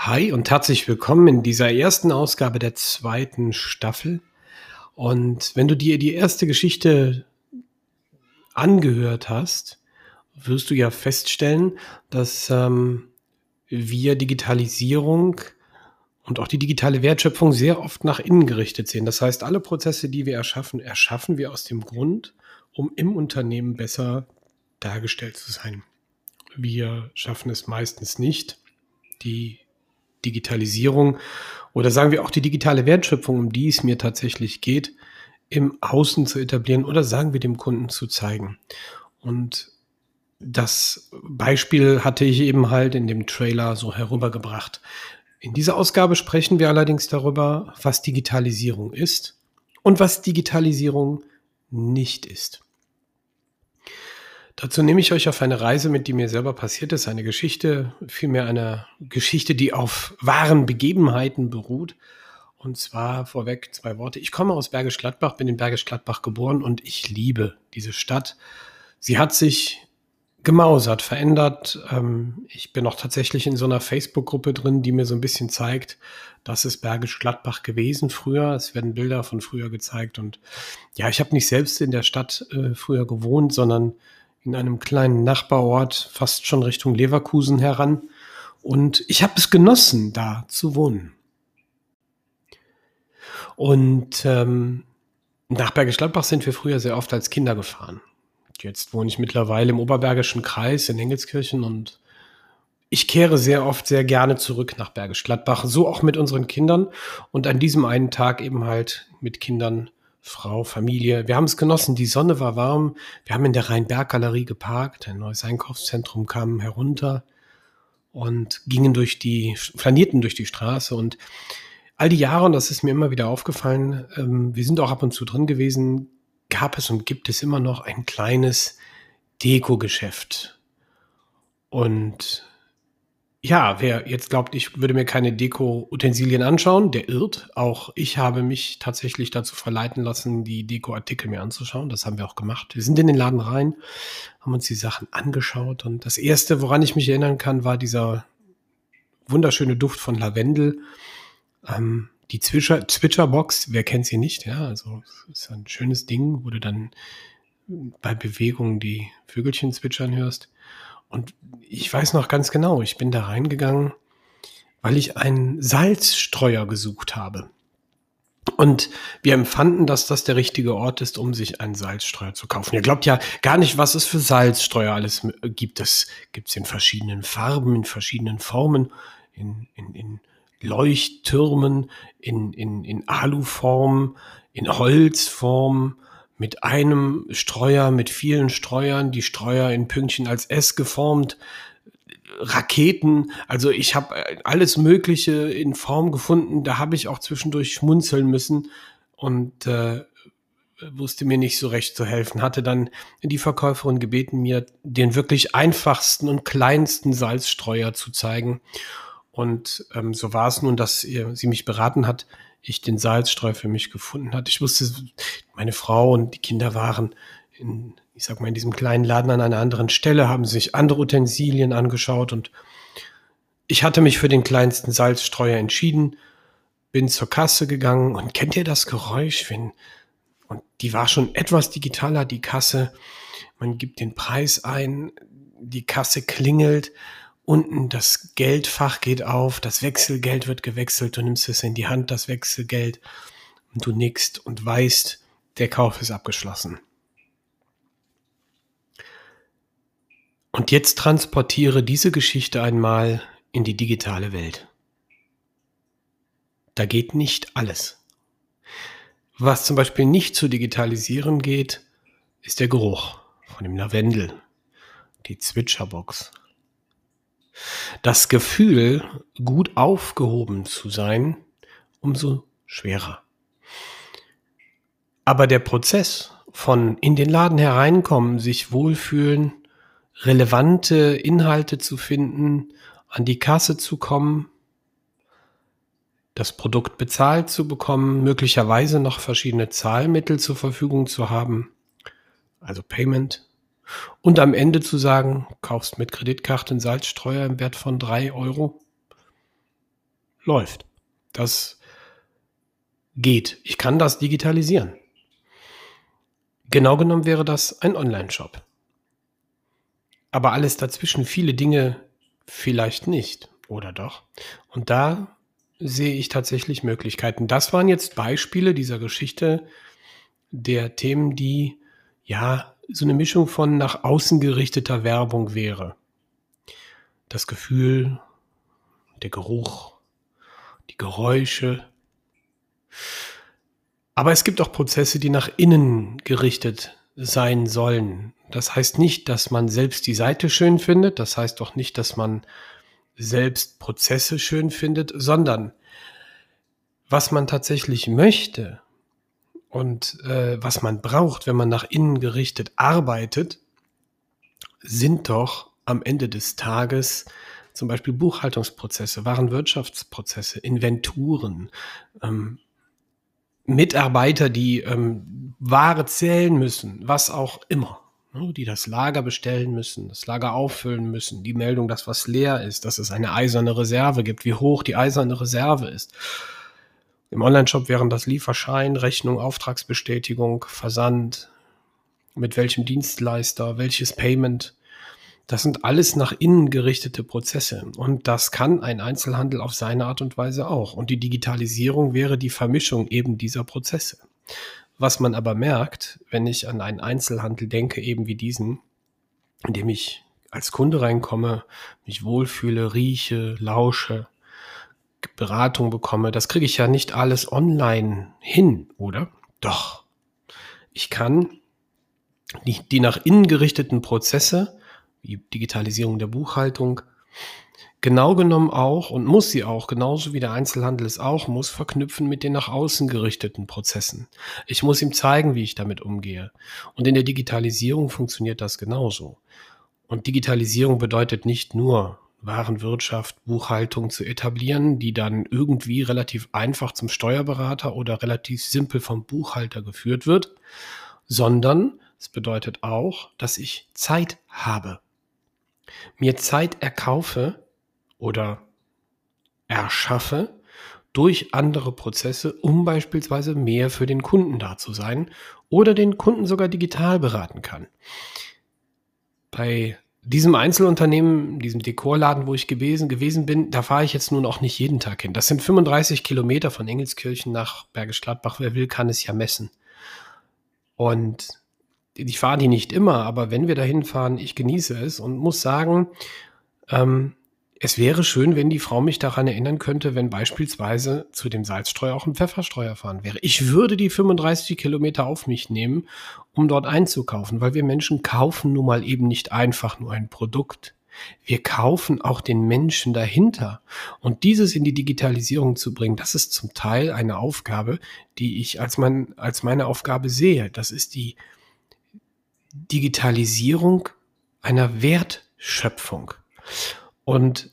Hi und herzlich willkommen in dieser ersten Ausgabe der zweiten Staffel. Und wenn du dir die erste Geschichte angehört hast, wirst du ja feststellen, dass ähm, wir Digitalisierung und auch die digitale Wertschöpfung sehr oft nach innen gerichtet sehen. Das heißt, alle Prozesse, die wir erschaffen, erschaffen wir aus dem Grund, um im Unternehmen besser dargestellt zu sein. Wir schaffen es meistens nicht, die Digitalisierung oder sagen wir auch die digitale Wertschöpfung, um die es mir tatsächlich geht, im Außen zu etablieren oder sagen wir dem Kunden zu zeigen. Und das Beispiel hatte ich eben halt in dem Trailer so herübergebracht. In dieser Ausgabe sprechen wir allerdings darüber, was Digitalisierung ist und was Digitalisierung nicht ist. Dazu nehme ich euch auf eine Reise mit, die mir selber passiert ist. Eine Geschichte, vielmehr eine Geschichte, die auf wahren Begebenheiten beruht. Und zwar vorweg zwei Worte. Ich komme aus Bergisch Gladbach, bin in Bergisch Gladbach geboren und ich liebe diese Stadt. Sie hat sich gemausert, verändert. Ähm, ich bin auch tatsächlich in so einer Facebook-Gruppe drin, die mir so ein bisschen zeigt, das ist Bergisch Gladbach gewesen früher. Es werden Bilder von früher gezeigt. Und ja, ich habe nicht selbst in der Stadt äh, früher gewohnt, sondern in einem kleinen Nachbarort, fast schon Richtung Leverkusen heran. Und ich habe es genossen, da zu wohnen. Und ähm, nach Bergisch Gladbach sind wir früher sehr oft als Kinder gefahren. Jetzt wohne ich mittlerweile im Oberbergischen Kreis in Engelskirchen und ich kehre sehr oft sehr gerne zurück nach Bergisch Gladbach, so auch mit unseren Kindern und an diesem einen Tag eben halt mit Kindern Frau, Familie. Wir haben es genossen, die Sonne war warm. Wir haben in der Rheinberg-Galerie geparkt, ein neues Einkaufszentrum kam herunter und gingen durch die, flanierten durch die Straße und all die Jahre, und das ist mir immer wieder aufgefallen, ähm, wir sind auch ab und zu drin gewesen, gab es und gibt es immer noch ein kleines Deko-Geschäft. Und ja, wer jetzt glaubt, ich würde mir keine Deko-Utensilien anschauen, der irrt. Auch ich habe mich tatsächlich dazu verleiten lassen, die Deko-Artikel mir anzuschauen. Das haben wir auch gemacht. Wir sind in den Laden rein, haben uns die Sachen angeschaut und das erste, woran ich mich erinnern kann, war dieser wunderschöne Duft von Lavendel. Ähm, die Zwitscher, Zwitscherbox, wer kennt sie nicht? Ja, also es ist ein schönes Ding, wo du dann bei Bewegungen die Vögelchen zwitschern hörst. Und ich weiß noch ganz genau, ich bin da reingegangen, weil ich einen Salzstreuer gesucht habe. Und wir empfanden, dass das der richtige Ort ist, um sich einen Salzstreuer zu kaufen. Ihr glaubt ja gar nicht, was es für Salzstreuer alles gibt. Es gibt es in verschiedenen Farben, in verschiedenen Formen, in, in, in Leuchttürmen, in, in, in Aluform, in Holzform, mit einem Streuer, mit vielen Streuern, die Streuer in Pünktchen als S geformt, Raketen, also ich habe alles Mögliche in Form gefunden, da habe ich auch zwischendurch schmunzeln müssen und äh, wusste mir nicht so recht zu helfen, hatte dann die Verkäuferin gebeten, mir den wirklich einfachsten und kleinsten Salzstreuer zu zeigen. Und ähm, so war es nun, dass sie mich beraten hat, ich den Salzstreu für mich gefunden hatte. Ich wusste, meine Frau und die Kinder waren in, ich sag mal, in diesem kleinen Laden an einer anderen Stelle, haben sich andere Utensilien angeschaut und ich hatte mich für den kleinsten Salzstreuer entschieden, bin zur Kasse gegangen und kennt ihr das Geräusch, wenn, und die war schon etwas digitaler, die Kasse, man gibt den Preis ein, die Kasse klingelt unten das Geldfach geht auf, das Wechselgeld wird gewechselt, du nimmst es in die Hand, das Wechselgeld, und du nickst und weißt, der Kauf ist abgeschlossen. Und jetzt transportiere diese Geschichte einmal in die digitale Welt. Da geht nicht alles. Was zum Beispiel nicht zu digitalisieren geht, ist der Geruch von dem Lavendel, die Zwitscherbox, das Gefühl, gut aufgehoben zu sein, umso schwerer. Aber der Prozess von in den Laden hereinkommen, sich wohlfühlen, relevante Inhalte zu finden, an die Kasse zu kommen, das Produkt bezahlt zu bekommen, möglicherweise noch verschiedene Zahlmittel zur Verfügung zu haben, also Payment, und am Ende zu sagen, kaufst mit Kreditkarte einen Salzstreuer im Wert von drei Euro. läuft. Das geht. Ich kann das digitalisieren. Genau genommen wäre das ein Online-Shop. Aber alles dazwischen, viele Dinge vielleicht nicht, oder doch? Und da sehe ich tatsächlich Möglichkeiten. Das waren jetzt Beispiele dieser Geschichte der Themen, die ja so eine Mischung von nach außen gerichteter Werbung wäre. Das Gefühl, der Geruch, die Geräusche. Aber es gibt auch Prozesse, die nach innen gerichtet sein sollen. Das heißt nicht, dass man selbst die Seite schön findet. Das heißt auch nicht, dass man selbst Prozesse schön findet, sondern was man tatsächlich möchte und äh, was man braucht, wenn man nach innen gerichtet arbeitet, sind doch am Ende des Tages zum Beispiel Buchhaltungsprozesse, Warenwirtschaftsprozesse, Inventuren, ähm, Mitarbeiter, die ähm, Ware zählen müssen, was auch immer, ne, die das Lager bestellen müssen, das Lager auffüllen müssen, die Meldung, dass was leer ist, dass es eine eiserne Reserve gibt, wie hoch die eiserne Reserve ist. Im Onlineshop wären das Lieferschein, Rechnung, Auftragsbestätigung, Versand, mit welchem Dienstleister, welches Payment, das sind alles nach innen gerichtete Prozesse. Und das kann ein Einzelhandel auf seine Art und Weise auch. Und die Digitalisierung wäre die Vermischung eben dieser Prozesse. Was man aber merkt, wenn ich an einen Einzelhandel denke, eben wie diesen, in dem ich als Kunde reinkomme, mich wohlfühle, rieche, lausche, Beratung bekomme, das kriege ich ja nicht alles online hin, oder? Doch. Ich kann die, die nach innen gerichteten Prozesse wie Digitalisierung der Buchhaltung, genau genommen auch und muss sie auch, genauso wie der Einzelhandel es auch muss, verknüpfen mit den nach außen gerichteten Prozessen. Ich muss ihm zeigen, wie ich damit umgehe. Und in der Digitalisierung funktioniert das genauso. Und Digitalisierung bedeutet nicht nur, Warenwirtschaft, Buchhaltung zu etablieren, die dann irgendwie relativ einfach zum Steuerberater oder relativ simpel vom Buchhalter geführt wird, sondern es bedeutet auch, dass ich Zeit habe mir Zeit erkaufe oder erschaffe durch andere Prozesse, um beispielsweise mehr für den Kunden da zu sein oder den Kunden sogar digital beraten kann. Bei diesem Einzelunternehmen, diesem Dekorladen, wo ich gewesen, gewesen bin, da fahre ich jetzt nun auch nicht jeden Tag hin. Das sind 35 Kilometer von Engelskirchen nach Bergisch Gladbach. Wer will, kann es ja messen. Und ich fahre die nicht immer, aber wenn wir dahin fahren, ich genieße es und muss sagen, ähm, es wäre schön, wenn die Frau mich daran erinnern könnte, wenn beispielsweise zu dem Salzstreuer auch ein Pfefferstreuer fahren wäre. Ich würde die 35 Kilometer auf mich nehmen, um dort einzukaufen, weil wir Menschen kaufen nun mal eben nicht einfach nur ein Produkt. Wir kaufen auch den Menschen dahinter. Und dieses in die Digitalisierung zu bringen, das ist zum Teil eine Aufgabe, die ich als, mein, als meine Aufgabe sehe. Das ist die Digitalisierung einer Wertschöpfung. Und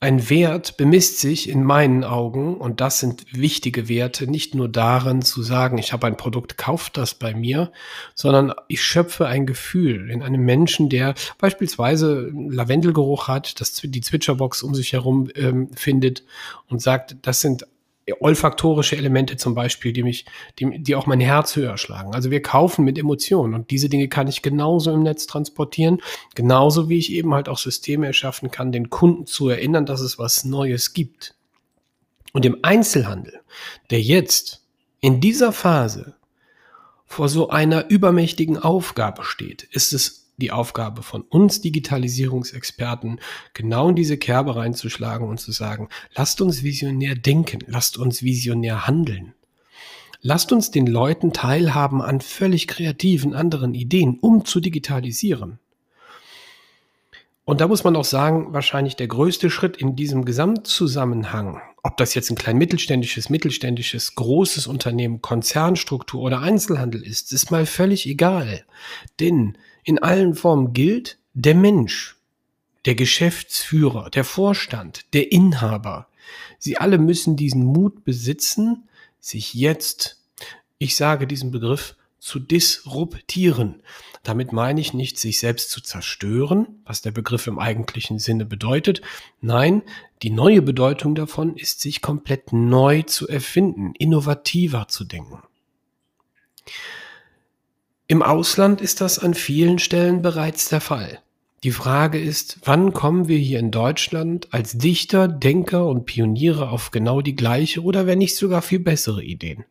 ein Wert bemisst sich in meinen Augen, und das sind wichtige Werte, nicht nur darin zu sagen, ich habe ein Produkt, kauft das bei mir, sondern ich schöpfe ein Gefühl in einem Menschen, der beispielsweise Lavendelgeruch hat, das die Zwitscherbox um sich herum ähm, findet und sagt, das sind olfaktorische Elemente zum Beispiel, die mich, die, die auch mein Herz höher schlagen. Also wir kaufen mit Emotionen und diese Dinge kann ich genauso im Netz transportieren, genauso wie ich eben halt auch Systeme erschaffen kann, den Kunden zu erinnern, dass es was Neues gibt. Und im Einzelhandel, der jetzt in dieser Phase vor so einer übermächtigen Aufgabe steht, ist es die Aufgabe von uns Digitalisierungsexperten, genau in diese Kerbe reinzuschlagen und zu sagen, lasst uns visionär denken, lasst uns visionär handeln. Lasst uns den Leuten teilhaben an völlig kreativen anderen Ideen, um zu digitalisieren. Und da muss man auch sagen, wahrscheinlich der größte Schritt in diesem Gesamtzusammenhang, ob das jetzt ein klein mittelständisches, mittelständisches, großes Unternehmen, Konzernstruktur oder Einzelhandel ist, ist mal völlig egal. Denn in allen Formen gilt, der Mensch, der Geschäftsführer, der Vorstand, der Inhaber, sie alle müssen diesen Mut besitzen, sich jetzt, ich sage diesen Begriff, zu disruptieren. Damit meine ich nicht, sich selbst zu zerstören, was der Begriff im eigentlichen Sinne bedeutet. Nein, die neue Bedeutung davon ist, sich komplett neu zu erfinden, innovativer zu denken. Im Ausland ist das an vielen Stellen bereits der Fall. Die Frage ist, wann kommen wir hier in Deutschland als Dichter, Denker und Pioniere auf genau die gleiche oder wenn nicht sogar viel bessere Ideen?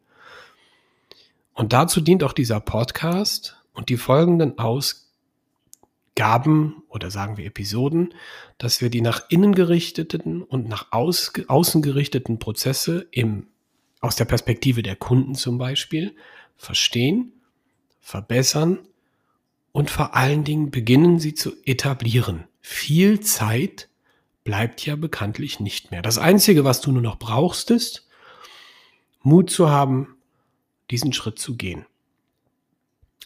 Und dazu dient auch dieser Podcast und die folgenden Ausgaben oder sagen wir Episoden, dass wir die nach innen gerichteten und nach außen gerichteten Prozesse im, aus der Perspektive der Kunden zum Beispiel verstehen, verbessern und vor allen Dingen beginnen sie zu etablieren. Viel Zeit bleibt ja bekanntlich nicht mehr. Das Einzige, was du nur noch brauchst, ist Mut zu haben, diesen Schritt zu gehen.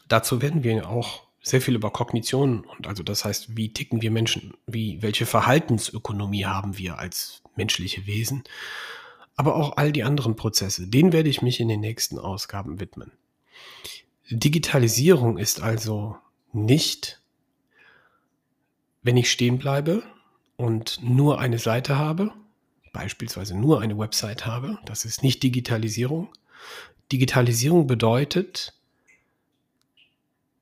Dazu werden wir auch sehr viel über Kognition und also das heißt, wie ticken wir Menschen, wie, welche Verhaltensökonomie haben wir als menschliche Wesen, aber auch all die anderen Prozesse, denen werde ich mich in den nächsten Ausgaben widmen. Digitalisierung ist also nicht, wenn ich stehen bleibe und nur eine Seite habe, beispielsweise nur eine Website habe, das ist nicht Digitalisierung. Digitalisierung bedeutet,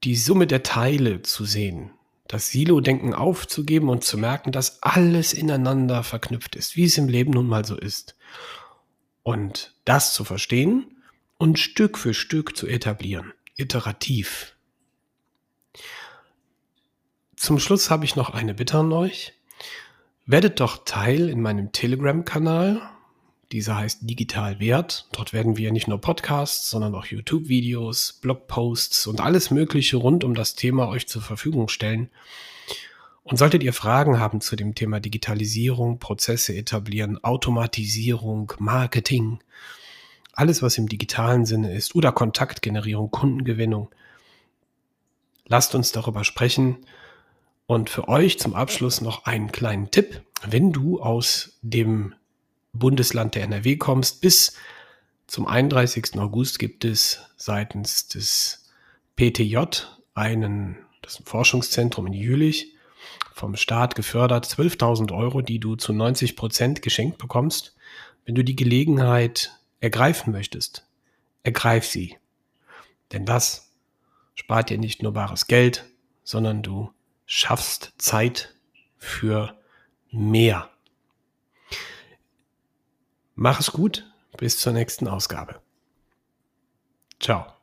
die Summe der Teile zu sehen, das Silo-Denken aufzugeben und zu merken, dass alles ineinander verknüpft ist, wie es im Leben nun mal so ist. Und das zu verstehen und Stück für Stück zu etablieren, iterativ. Zum Schluss habe ich noch eine Bitte an euch. Werdet doch Teil in meinem Telegram-Kanal. Dieser heißt Digital Wert. Dort werden wir nicht nur Podcasts, sondern auch YouTube-Videos, Blogposts und alles Mögliche rund um das Thema euch zur Verfügung stellen. Und solltet ihr Fragen haben zu dem Thema Digitalisierung, Prozesse etablieren, Automatisierung, Marketing, alles was im digitalen Sinne ist oder Kontaktgenerierung, Kundengewinnung, lasst uns darüber sprechen. Und für euch zum Abschluss noch einen kleinen Tipp. Wenn du aus dem Bundesland der NRW kommst, bis zum 31. August gibt es seitens des PTJ einen, das ist ein Forschungszentrum in Jülich, vom Staat gefördert, 12.000 Euro, die du zu 90 Prozent geschenkt bekommst. Wenn du die Gelegenheit ergreifen möchtest, ergreif sie. Denn das spart dir nicht nur bares Geld, sondern du schaffst Zeit für mehr. Mach es gut, bis zur nächsten Ausgabe. Ciao.